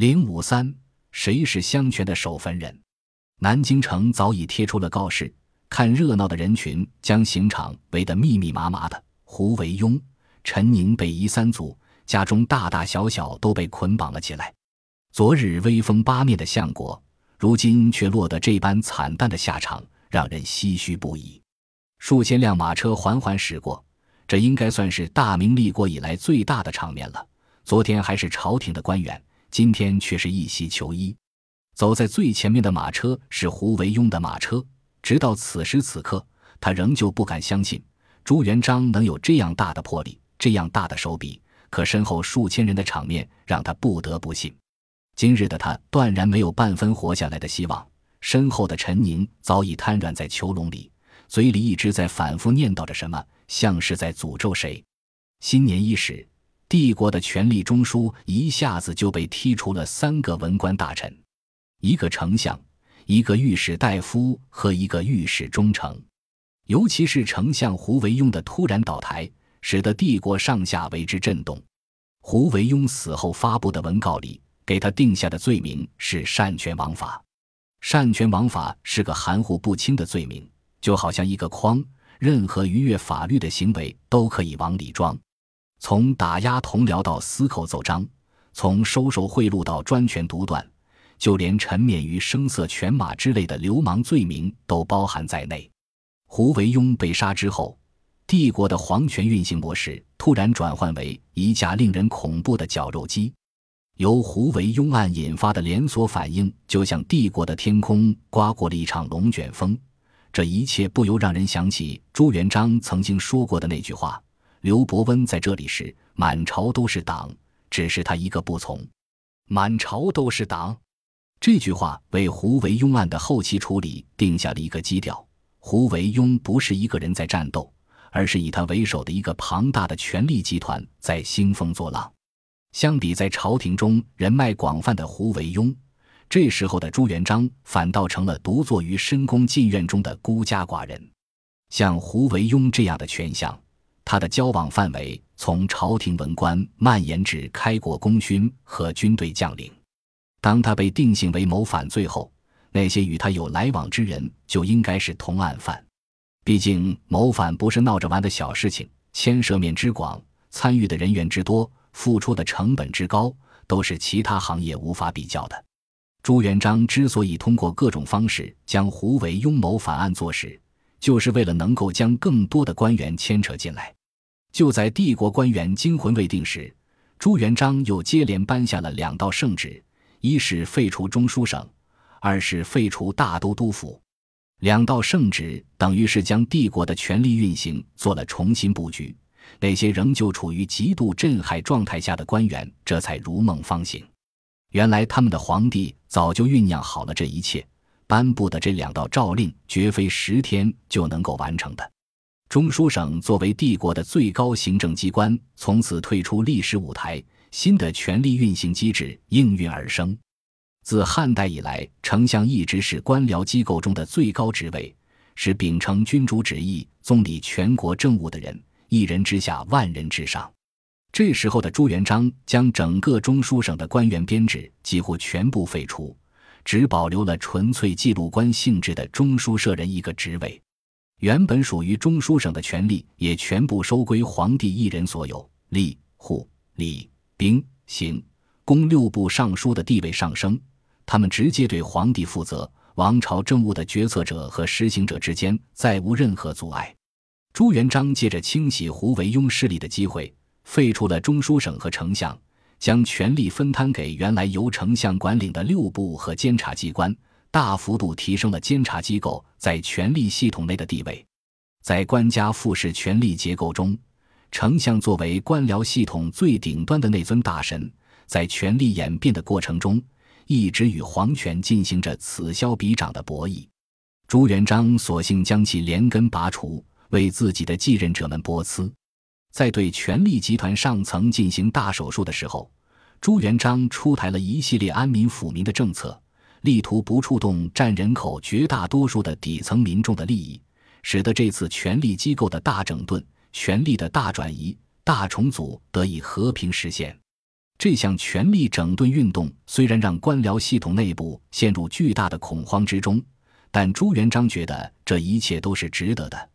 零五三，谁是相权的守坟人？南京城早已贴出了告示，看热闹的人群将刑场围得密密麻麻的。胡惟庸、陈宁被夷三族，家中大大小小都被捆绑了起来。昨日威风八面的相国，如今却落得这般惨淡的下场，让人唏嘘不已。数千辆马车缓缓驶过，这应该算是大明立国以来最大的场面了。昨天还是朝廷的官员。今天却是一袭囚衣，走在最前面的马车是胡惟庸的马车。直到此时此刻，他仍旧不敢相信朱元璋能有这样大的魄力，这样大的手笔。可身后数千人的场面让他不得不信。今日的他断然没有半分活下来的希望。身后的陈宁早已瘫软在囚笼里，嘴里一直在反复念叨着什么，像是在诅咒谁。新年伊始。帝国的权力中枢一下子就被踢出了三个文官大臣，一个丞相，一个御史大夫和一个御史中丞。尤其是丞相胡惟庸的突然倒台，使得帝国上下为之震动。胡惟庸死后发布的文告里，给他定下的罪名是擅权枉法。擅权枉法是个含糊不清的罪名，就好像一个筐，任何逾越法律的行为都可以往里装。从打压同僚到私扣奏章，从收受贿赂到专权独断，就连沉湎于声色犬马之类的流氓罪名都包含在内。胡惟庸被杀之后，帝国的皇权运行模式突然转换为一架令人恐怖的绞肉机。由胡惟庸案引发的连锁反应，就像帝国的天空刮过了一场龙卷风。这一切不由让人想起朱元璋曾经说过的那句话。刘伯温在这里时，满朝都是党，只是他一个不从。满朝都是党，这句话为胡惟庸案的后期处理定下了一个基调。胡惟庸不是一个人在战斗，而是以他为首的一个庞大的权力集团在兴风作浪。相比在朝廷中人脉广泛的胡惟庸，这时候的朱元璋反倒成了独坐于深宫禁院中的孤家寡人。像胡惟庸这样的权相。他的交往范围从朝廷文官蔓延至开国功勋和军队将领。当他被定性为谋反罪后，那些与他有来往之人就应该是同案犯。毕竟谋反不是闹着玩的小事情，牵涉面之广，参与的人员之多，付出的成本之高，都是其他行业无法比较的。朱元璋之所以通过各种方式将胡惟庸谋反案做实，就是为了能够将更多的官员牵扯进来。就在帝国官员惊魂未定时，朱元璋又接连颁下了两道圣旨：一是废除中书省，二是废除大都督府。两道圣旨等于是将帝国的权力运行做了重新布局。那些仍旧处于极度震撼状态下的官员，这才如梦方醒。原来他们的皇帝早就酝酿好了这一切，颁布的这两道诏令绝非十天就能够完成的。中书省作为帝国的最高行政机关，从此退出历史舞台，新的权力运行机制应运而生。自汉代以来，丞相一直是官僚机构中的最高职位，是秉承君主旨意、总理全国政务的人，一人之下，万人之上。这时候的朱元璋将整个中书省的官员编制几乎全部废除，只保留了纯粹记录官性质的中书舍人一个职位。原本属于中书省的权力也全部收归皇帝一人所有，吏、户、礼、兵、刑、工六部尚书的地位上升，他们直接对皇帝负责，王朝政务的决策者和实行者之间再无任何阻碍。朱元璋借着清洗胡惟庸势力的机会，废除了中书省和丞相，将权力分摊给原来由丞相管理的六部和监察机关。大幅度提升了监察机构在权力系统内的地位，在官家复式权力结构中，丞相作为官僚系统最顶端的那尊大神，在权力演变的过程中，一直与皇权进行着此消彼长的博弈。朱元璋索性将其连根拔除，为自己的继任者们拨资。在对权力集团上层进行大手术的时候，朱元璋出台了一系列安民抚民的政策。力图不触动占人口绝大多数的底层民众的利益，使得这次权力机构的大整顿、权力的大转移、大重组得以和平实现。这项权力整顿运动虽然让官僚系统内部陷入巨大的恐慌之中，但朱元璋觉得这一切都是值得的。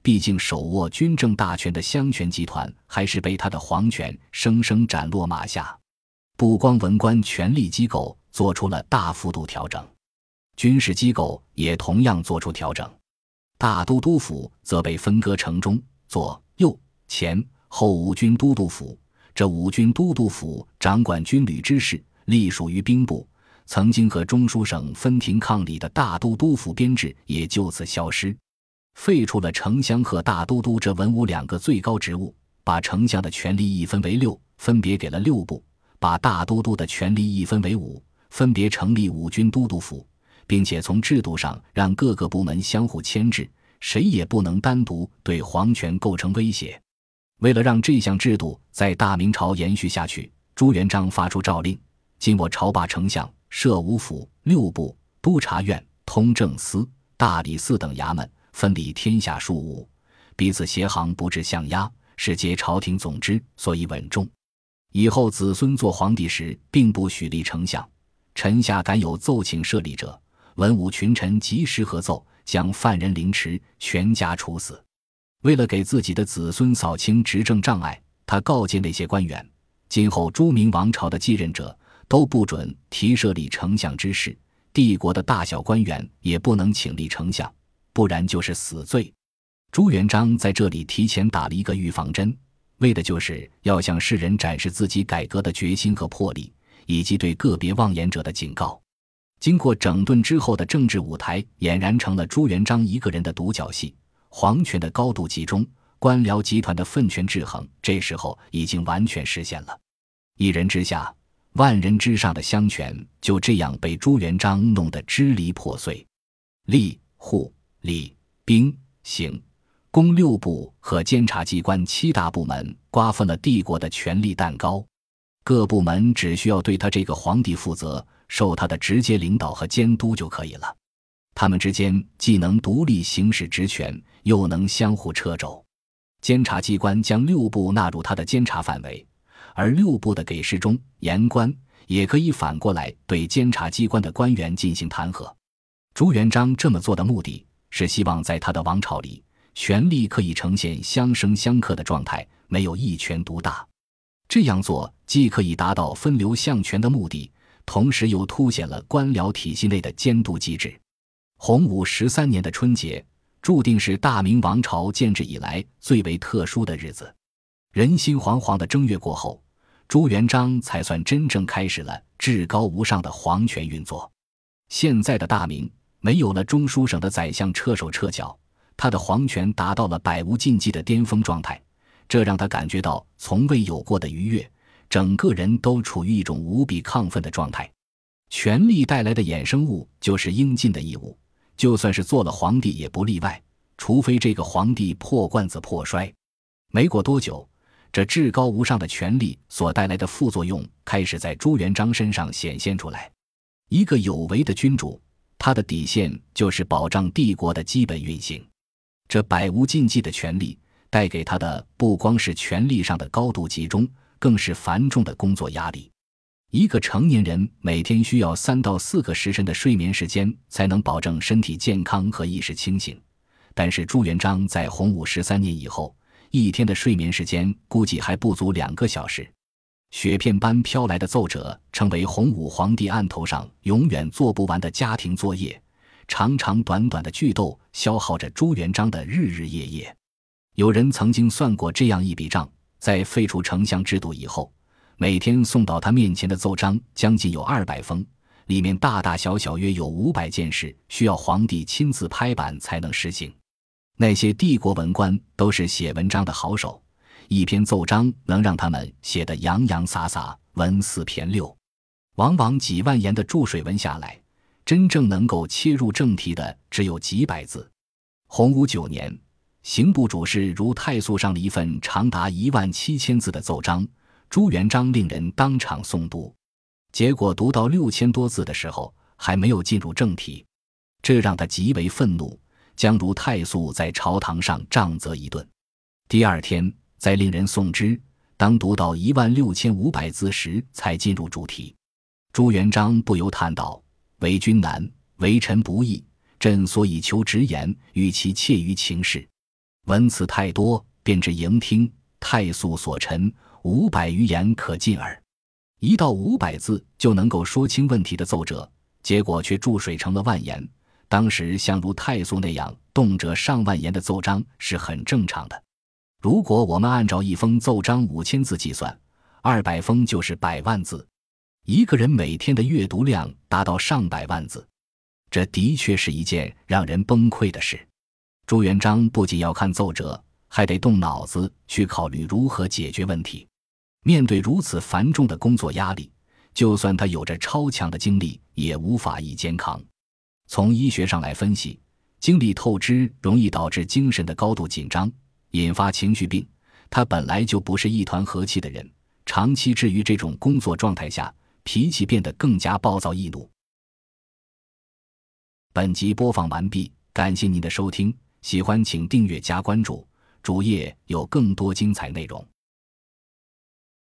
毕竟，手握军政大权的襄权集团还是被他的皇权生生斩落马下。不光文官权力机构做出了大幅度调整，军事机构也同样做出调整。大都督府则被分割成中、左、右、前、后五军都督府。这五军都督府掌管军旅之事，隶属于兵部。曾经和中书省分庭抗礼的大都督府编制也就此消失，废除了丞相和大都督这文武两个最高职务，把丞相的权力一分为六，分别给了六部；把大都督的权力一分为五，分别成立五军都督府，并且从制度上让各个部门相互牵制，谁也不能单独对皇权构成威胁。为了让这项制度在大明朝延续下去，朱元璋发出诏令：今我朝罢丞相，设五府、六部、督察院、通政司、大理寺等衙门，分理天下庶务，彼此协行，不致相压，是皆朝廷总之，所以稳重。以后子孙做皇帝时，并不许立丞相。臣下敢有奏请设立者，文武群臣及时合奏，将犯人凌迟，全家处死。为了给自己的子孙扫清执政障碍，他告诫那些官员：今后朱明王朝的继任者都不准提设立丞相之事，帝国的大小官员也不能请立丞相，不然就是死罪。朱元璋在这里提前打了一个预防针，为的就是要向世人展示自己改革的决心和魄力，以及对个别妄言者的警告。经过整顿之后的政治舞台，俨然成了朱元璋一个人的独角戏。皇权的高度集中，官僚集团的分权制衡，这时候已经完全实现了。一人之下，万人之上的相权就这样被朱元璋弄得支离破碎。吏、户、礼、兵、刑、工六部和监察机关七大部门瓜分了帝国的权力蛋糕，各部门只需要对他这个皇帝负责，受他的直接领导和监督就可以了。他们之间既能独立行使职权，又能相互掣肘。监察机关将六部纳入他的监察范围，而六部的给事中、言官也可以反过来对监察机关的官员进行弹劾。朱元璋这么做的目的是希望在他的王朝里，权力可以呈现相生相克的状态，没有一权独大。这样做既可以达到分流相权的目的，同时又凸显了官僚体系内的监督机制。洪武十三年的春节，注定是大明王朝建制以来最为特殊的日子。人心惶惶的正月过后，朱元璋才算真正开始了至高无上的皇权运作。现在的大明没有了中书省的宰相撤手撤脚，他的皇权达到了百无禁忌的巅峰状态，这让他感觉到从未有过的愉悦，整个人都处于一种无比亢奋的状态。权力带来的衍生物就是应尽的义务。就算是做了皇帝也不例外，除非这个皇帝破罐子破摔。没过多久，这至高无上的权力所带来的副作用开始在朱元璋身上显现出来。一个有为的君主，他的底线就是保障帝国的基本运行。这百无禁忌的权力带给他的不光是权力上的高度集中，更是繁重的工作压力。一个成年人每天需要三到四个时辰的睡眠时间，才能保证身体健康和意识清醒。但是朱元璋在洪武十三年以后，一天的睡眠时间估计还不足两个小时。雪片般飘来的奏折，成为洪武皇帝案头上永远做不完的家庭作业。长长短短的剧斗，消耗着朱元璋的日日夜夜。有人曾经算过这样一笔账：在废除丞相制度以后。每天送到他面前的奏章将近有二百封，里面大大小小约有五百件事需要皇帝亲自拍板才能实行。那些帝国文官都是写文章的好手，一篇奏章能让他们写得洋洋洒洒，文似骈六。往往几万言的注水文下来，真正能够切入正题的只有几百字。洪武九年，刑部主事如太素上了一份长达一万七千字的奏章。朱元璋令人当场诵读，结果读到六千多字的时候，还没有进入正题，这让他极为愤怒，将如太素在朝堂上杖责一顿。第二天再令人送之，当读到一万六千五百字时，才进入主题。朱元璋不由叹道：“为君难，为臣不易。朕所以求直言，与其切于情事。文辞太多，便至迎听。太素所陈五百余言可尽耳。一到五百字就能够说清问题的奏折，结果却注水成了万言。当时像如太素那样动辄上万言的奏章是很正常的。如果我们按照一封奏章五千字计算，二百封就是百万字。一个人每天的阅读量达到上百万字，这的确是一件让人崩溃的事。朱元璋不仅要看奏折，还得动脑子去考虑如何解决问题。面对如此繁重的工作压力，就算他有着超强的精力，也无法一肩扛。从医学上来分析，精力透支容易导致精神的高度紧张，引发情绪病。他本来就不是一团和气的人，长期置于这种工作状态下。脾气变得更加暴躁易怒。本集播放完毕，感谢您的收听，喜欢请订阅加关注，主页有更多精彩内容。